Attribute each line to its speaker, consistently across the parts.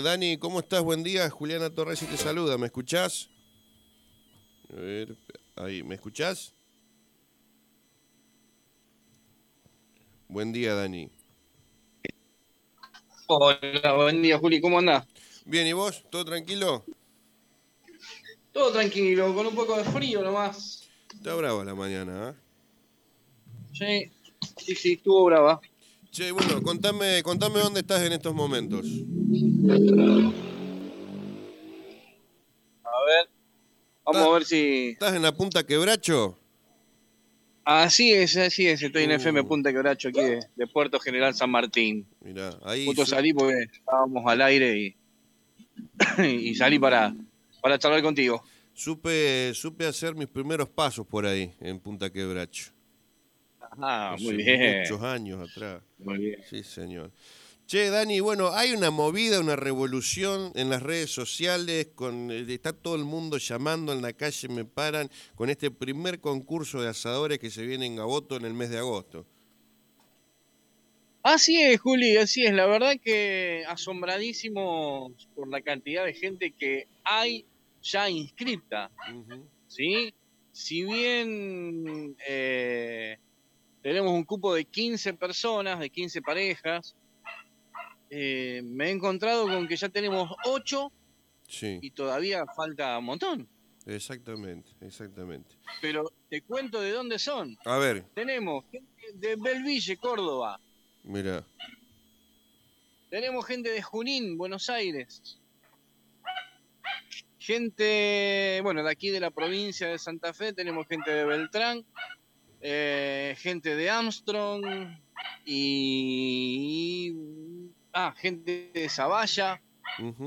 Speaker 1: Dani, ¿cómo estás? Buen día. Juliana Torres y te saluda. ¿Me escuchás? A ver, ahí, ¿me escuchás? Buen día, Dani.
Speaker 2: Hola, buen día, Juli. ¿Cómo andás?
Speaker 1: Bien, ¿y vos? ¿Todo tranquilo?
Speaker 2: Todo tranquilo, con un poco de frío nomás.
Speaker 1: Está brava la mañana, ¿eh?
Speaker 2: Sí, sí, sí, estuvo brava.
Speaker 1: Che, bueno, contame, contame dónde estás en estos momentos.
Speaker 2: A ver, vamos a ver si...
Speaker 1: ¿Estás en la punta quebracho?
Speaker 2: Así es, así es, estoy en
Speaker 1: Uh.
Speaker 2: FM Punta Quebracho aquí de, de Puerto General San Martín.
Speaker 1: Mirá, ahí.
Speaker 2: Justo
Speaker 1: su-
Speaker 2: salí porque estábamos al aire y, y salí para, para charlar contigo.
Speaker 1: Supe, supe hacer mis primeros pasos por ahí, en Punta Quebracho.
Speaker 2: Ah,
Speaker 1: Hace
Speaker 2: muy bien.
Speaker 1: Muchos años atrás.
Speaker 2: Muy bien.
Speaker 1: Sí, señor. Che, Dani, bueno, hay una movida, una revolución en las redes sociales, con eh, está todo el mundo llamando en la calle, me paran, con este primer concurso de asadores que se viene en Gaboto en el mes de agosto.
Speaker 2: Así es, Juli, así es. La verdad que asombradísimo por la cantidad de gente que hay ya inscripta.
Speaker 1: Ujú.
Speaker 2: ¿sí? Si bien eh, tenemos un cupo de 15 personas, de 15 parejas, eh, me he encontrado con que ya tenemos 8
Speaker 1: Sí,
Speaker 2: y todavía falta un montón.
Speaker 1: exactamente, exactamente.
Speaker 2: Pero te cuento de dónde son.
Speaker 1: A ver,
Speaker 2: Tenemos gente de Belville, Córdoba.
Speaker 1: mira,
Speaker 2: Tenemos gente de Junín, Buenos Aires. Gente, bueno, de aquí de la provincia de Santa Fe, tenemos gente de Beltrán, eh, gente de Armstrong y... Ah, gente de Zavalla.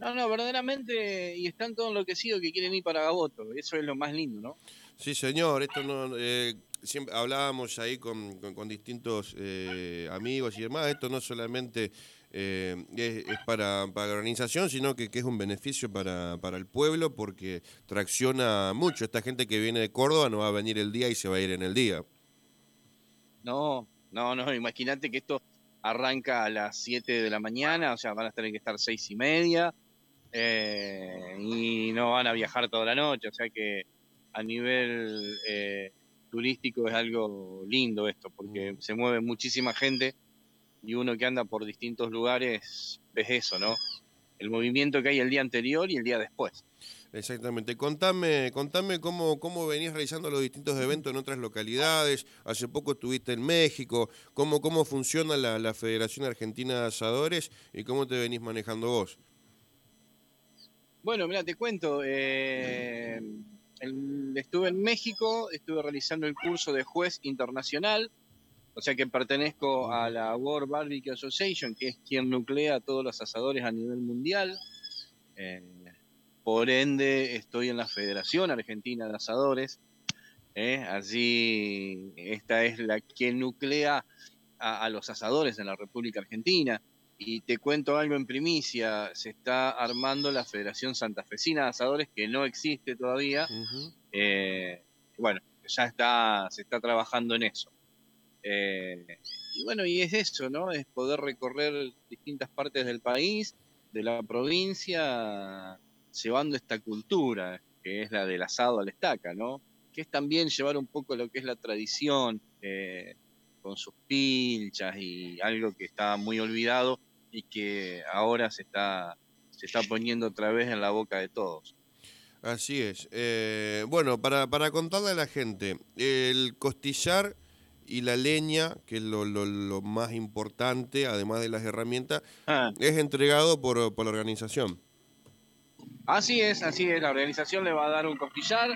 Speaker 2: No, no, verdaderamente, y están todos enloquecidos que quieren ir para Gaboto. Eso es lo más lindo, ¿no?
Speaker 1: Sí, señor, esto no, eh, siempre hablábamos ahí con, con- con distintos eh, amigos y demás, esto no solamente eh, es, es para, para la organización, sino que, que es un beneficio para, para el pueblo porque tracciona mucho. Esta gente que viene de Córdoba no va a venir el día y se va a ir en el día.
Speaker 2: No, no, no, imagínate que esto arranca a las 7 de la mañana, o sea, van a tener que estar seis y media, eh, y no van a viajar toda la noche, o sea que a nivel eh, turístico es algo lindo esto, porque se mueve muchísima gente y uno que anda por distintos lugares ves eso, ¿no? El movimiento que hay el día anterior y el día después.
Speaker 1: Exactamente. Contame, contame cómo, cómo venís realizando los distintos eventos en otras localidades. Hace poco estuviste en México. ¿Cómo, cómo funciona la, Federación Argentina de Asadores y cómo te venís manejando vos?
Speaker 2: Bueno, mira, te cuento. eh, estuve en México, estuve realizando el curso de juez internacional, o sea que pertenezco a la World Barbecue Association, que es quien nuclea a todos los asadores a nivel mundial. Eh, por ende, estoy en la Federación Argentina de Asadores. eh, Allí, esta es la que nuclea a, a los asadores en la República Argentina. Y te cuento algo en primicia, se está armando la Federación Santafesina de Asadores, que no existe todavía. Eh, bueno, ya está, se está trabajando en eso. Eh, y bueno, y es eso, ¿no? Es poder recorrer distintas partes del país, de la provincia, llevando esta cultura, que es la del asado a la estaca, ¿no? Que es también llevar un poco lo que es la tradición, eh, con sus pilchas y algo que está muy olvidado y que ahora se está, se está poniendo otra vez en la boca de todos.
Speaker 1: Así es. Eh, bueno, para, para contarle a la gente, el costillar y la leña, que es lo, lo- lo más importante, además de las herramientas,
Speaker 2: Ah.
Speaker 1: es entregado por, por la organización.
Speaker 2: Así es, así es. La organización le va a dar un costillar,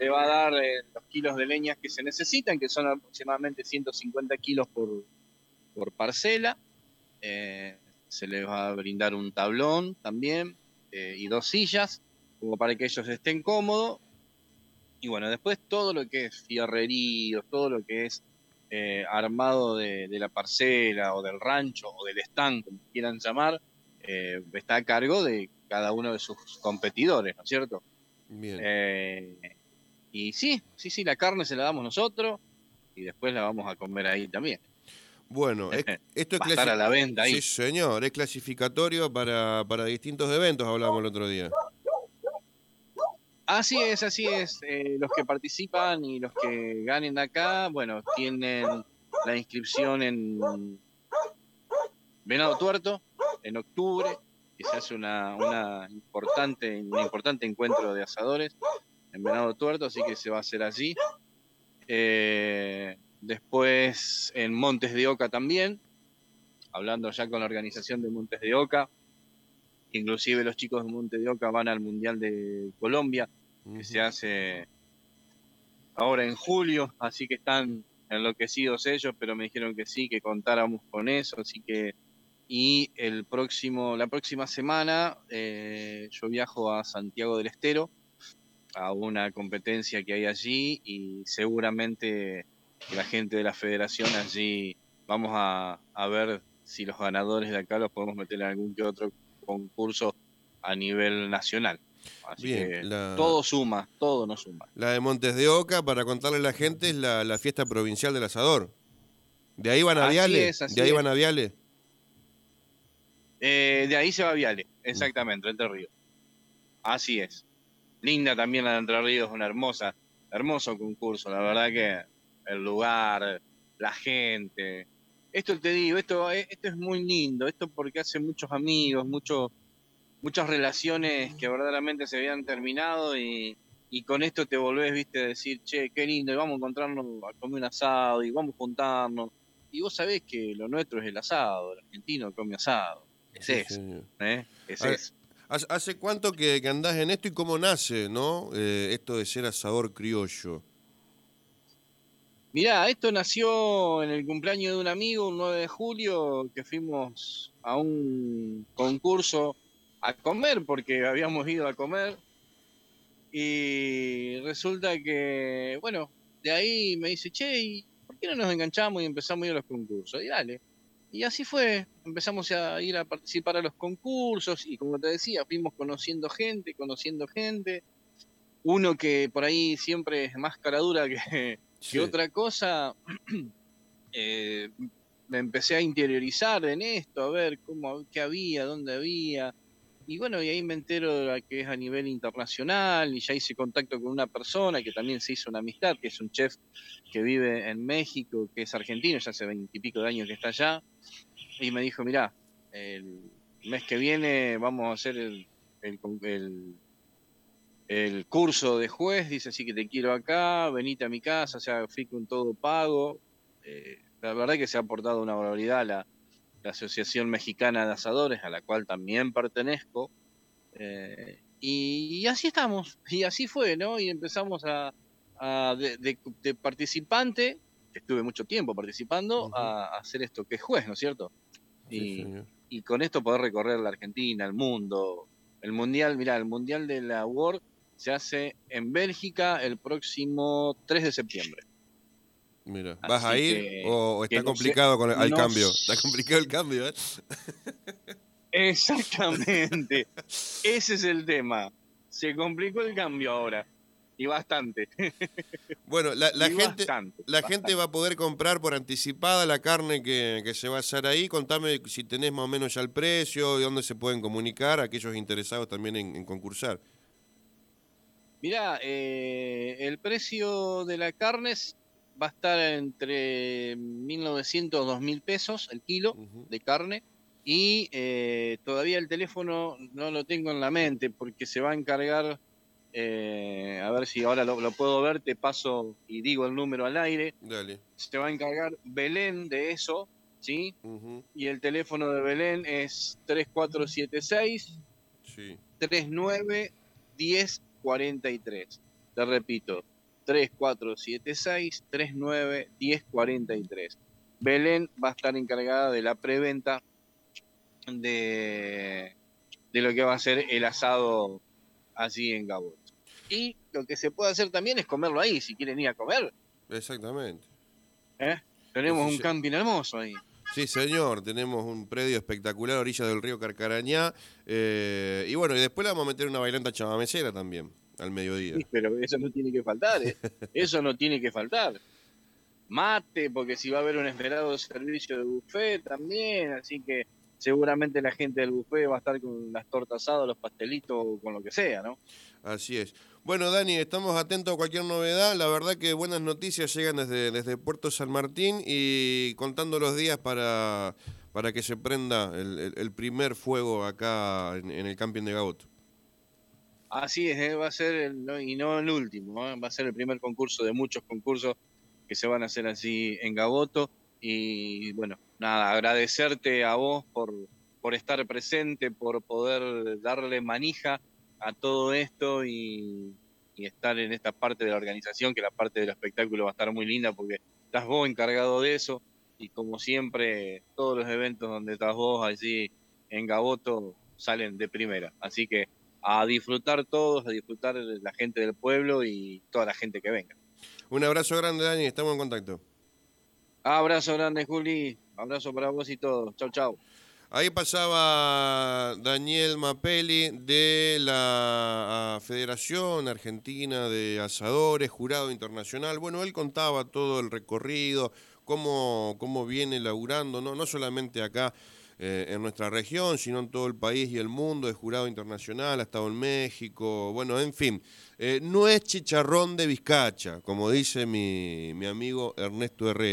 Speaker 2: le va a dar eh, los kilos de leñas que se necesitan, que son aproximadamente 150 kilos por, por parcela. Eh, se les va a brindar un tablón también eh, y dos sillas, como para que ellos estén cómodos. Y bueno, después todo lo que es fierrerío, todo lo que es armado de, la parcela o del rancho o del stand, como quieran llamar, está a cargo de cada uno de sus competidores, ¿no es cierto?
Speaker 1: Bien.
Speaker 2: Eh, y sí, sí, sí, la carne se la damos nosotros y después la vamos a comer ahí también.
Speaker 1: Bueno, esto es
Speaker 2: Va a estar a la venta ahí.
Speaker 1: Sí, señor, es clasificatorio para, para distintos eventos, hablábamos el otro día.
Speaker 2: Así es, así es. Eh, los que participan y los que ganen acá, bueno, tienen la inscripción en Venado Tuerto en octubre, que se hace una, una importante, un importante encuentro de asadores en Venado Tuerto, así que se va a hacer allí. Eh, después en Montes de Oca también, hablando ya con la organización de Montes de Oca, inclusive los chicos de Montes de Oca van al Mundial de Colombia, que se hace ahora en julio, así que están enloquecidos ellos, pero me dijeron que sí, que contáramos con eso, así que y el próximo, la próxima semana eh, yo viajo a Santiago del Estero a una competencia que hay allí y seguramente la gente de la federación allí vamos a, a ver si los ganadores de acá los podemos meter en algún que otro concurso a nivel nacional. Así que todo suma, todo nos suma.
Speaker 1: La de Montes de Oca, para contarle a la gente, es la, fiesta provincial del asador. ¿De ahí van a Viale? ¿De ahí van a Viale?
Speaker 2: Eh, de ahí se va Viale, exactamente, Entre Ríos. Así es. Linda también la de Entre Ríos, una hermosa, hermoso concurso. La verdad que el lugar, la gente. Esto te digo, esto, eh, esto es muy lindo, esto porque hace muchos amigos, muchos muchas relaciones que verdaderamente se habían terminado y, con esto te volvés, viste, a decir, che, qué lindo, y vamos a encontrarnos a comer un asado y vamos a juntarnos. Y vos sabés que lo nuestro es el asado, el argentino come asado. Es eso, ¿eh? Es eso.
Speaker 1: ¿Hace cuánto que, andás en esto y cómo nace, no? Eh, esto de ser asador criollo.
Speaker 2: Mirá, esto nació en el cumpleaños de un amigo, un 9 de julio, que fuimos a un concurso a comer porque habíamos ido a comer y resulta que, bueno, de ahí me dice, che, ¿y ¿por qué no nos enganchamos y empezamos a ir a los concursos? Y dale. Y así fue, empezamos a ir a participar a los concursos y como te decía, fuimos conociendo gente, conociendo gente. Uno que por ahí siempre es más cara dura que, que otra cosa, eh, me empecé a interiorizar en esto, a ver cómo, qué había, dónde había. Y bueno, y ahí me entero de que es a nivel internacional y ya hice contacto con una persona que también se hizo una amistad, que es un chef que vive en México, que es argentino, ya hace veintipico de años que está allá. Y me dijo, mirá, el mes que viene vamos a hacer el, el, curso de juez, dice así que te quiero acá, venite a mi casa, o sea, fui con todo pago. Eh, la verdad que se ha aportado una barbaridad la, la Asociación Mexicana de Asadores, a la cual también pertenezco. Eh, y, así estamos, y así fue, ¿no? Y empezamos a, de, participante, que estuve mucho tiempo participando, a, hacer esto que es juez, ¿no es cierto? y, y, con esto poder recorrer la Argentina, el mundo, el Mundial, mira, el Mundial de la World se hace en Bélgica el próximo 3 de septiembre.
Speaker 1: Mira, ¿vas a ir o, está complicado con el, cambio? Está complicado el cambio, ¿eh?
Speaker 2: Exactamente. Ese es el tema. Se complicó el cambio ahora. Y bastante.
Speaker 1: Bueno, la, gente, la gente va a poder comprar por anticipada la carne que, se va a hacer ahí. Contame si tenés más o menos ya el precio y dónde se pueden comunicar aquellos interesados también en, concursar.
Speaker 2: Mirá, eh, el precio de la carne es va a estar entre 1.900 y 2.000 pesos el kilo de carne. Y eh, todavía el teléfono no lo tengo en la mente porque se va a encargar, eh, a ver si ahora lo, puedo ver, te paso y digo el número al aire.
Speaker 1: Dale.
Speaker 2: Se va a encargar Belén de eso, ¿sí? Y el teléfono de Belén es 3476 sí. 39 1043. Te repito, 3476 39 1043. Belén va a estar encargada de la preventa de, de lo que va a ser el asado allí en Gabón. Y lo que se puede hacer también es comerlo ahí, si quieren ir a comer.
Speaker 1: Exactamente.
Speaker 2: ¿Eh? Tenemos un camping hermoso ahí.
Speaker 1: Sí, señor, tenemos un predio espectacular a orilla del río Carcarañá. Eh, y bueno, y después le vamos a meter una bailanta chamamecera también al mediodía.
Speaker 2: pero eso no tiene que faltar, ¿eh? eso no tiene que faltar. mate, porque si va a haber un esperado servicio de buffet también, así que seguramente la gente del buffet va a estar con las tortas asadas, los pastelitos, o con lo que sea, ¿no?
Speaker 1: Así es. Bueno, Dani, estamos atentos a cualquier novedad. La verdad que buenas noticias llegan desde, desde Puerto San Martín y contando los días para, para que se prenda el, primer fuego acá en, el camping de Gaboto.
Speaker 2: Así es, ¿eh? va a ser, y no el último, ¿eh? va a ser el primer concurso de muchos concursos que se van a hacer así en Gaboto. Y bueno, nada, agradecerte a vos por, por estar presente, por poder darle manija a todo esto y, estar en esta parte de la organización, que la parte del espectáculo va a estar muy linda porque estás vos encargado de eso y como siempre todos los eventos donde estás vos allí en Gaboto salen de primera. Así que a disfrutar todos, a disfrutar la gente del pueblo y toda la gente que venga.
Speaker 1: Un abrazo grande, Dani, estamos en contacto.
Speaker 2: Abrazo grande, Juli. Abrazo para vos y todos. Chau, chau.
Speaker 1: Ahí pasaba Daniel Mapelli de la Federación Argentina de Asadores, jurado internacional. Bueno, él contaba todo el recorrido, cómo, cómo viene laburando, no, no solamente acá eh, en nuestra región, sino en todo el país y el mundo, es jurado internacional, ha estado en México, bueno, en fin. Eh, no es chicharrón de Vizcacha, como dice mi, mi amigo Ernesto Herrera.